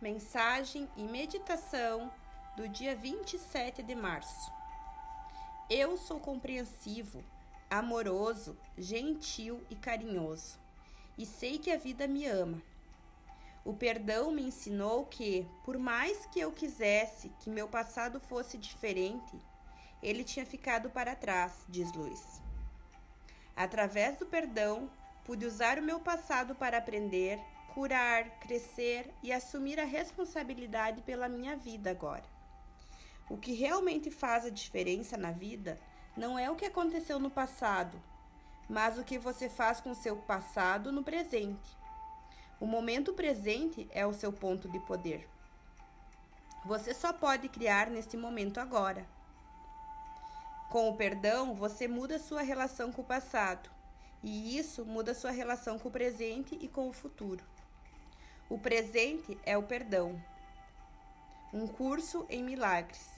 Mensagem e meditação do dia 27 de março. Eu sou compreensivo, amoroso, gentil e carinhoso, e sei que a vida me ama. O perdão me ensinou que, por mais que eu quisesse que meu passado fosse diferente, ele tinha ficado para trás, diz Luiz. Através do perdão, pude usar o meu passado para aprender curar, crescer e assumir a responsabilidade pela minha vida agora. O que realmente faz a diferença na vida não é o que aconteceu no passado, mas o que você faz com seu passado no presente. O momento presente é o seu ponto de poder. Você só pode criar neste momento agora. Com o perdão, você muda sua relação com o passado, e isso muda sua relação com o presente e com o futuro. O presente é o perdão. Um curso em milagres.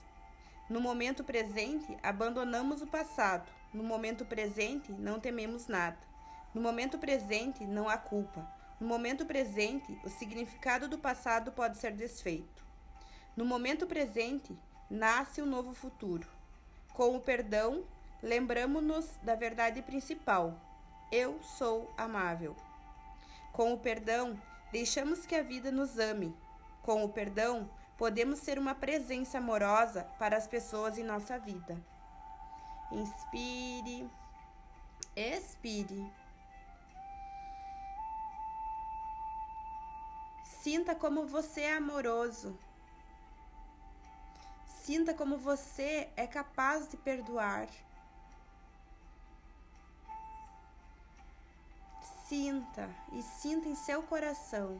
No momento presente, abandonamos o passado. No momento presente, não tememos nada. No momento presente, não há culpa. No momento presente, o significado do passado pode ser desfeito. No momento presente, nasce um novo futuro. Com o perdão, lembramos-nos da verdade principal: eu sou amável. Com o perdão, Deixamos que a vida nos ame. Com o perdão, podemos ser uma presença amorosa para as pessoas em nossa vida. Inspire, expire. Sinta como você é amoroso. Sinta como você é capaz de perdoar. Sinta e sinta em seu coração,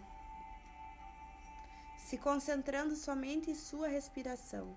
se concentrando somente em sua respiração.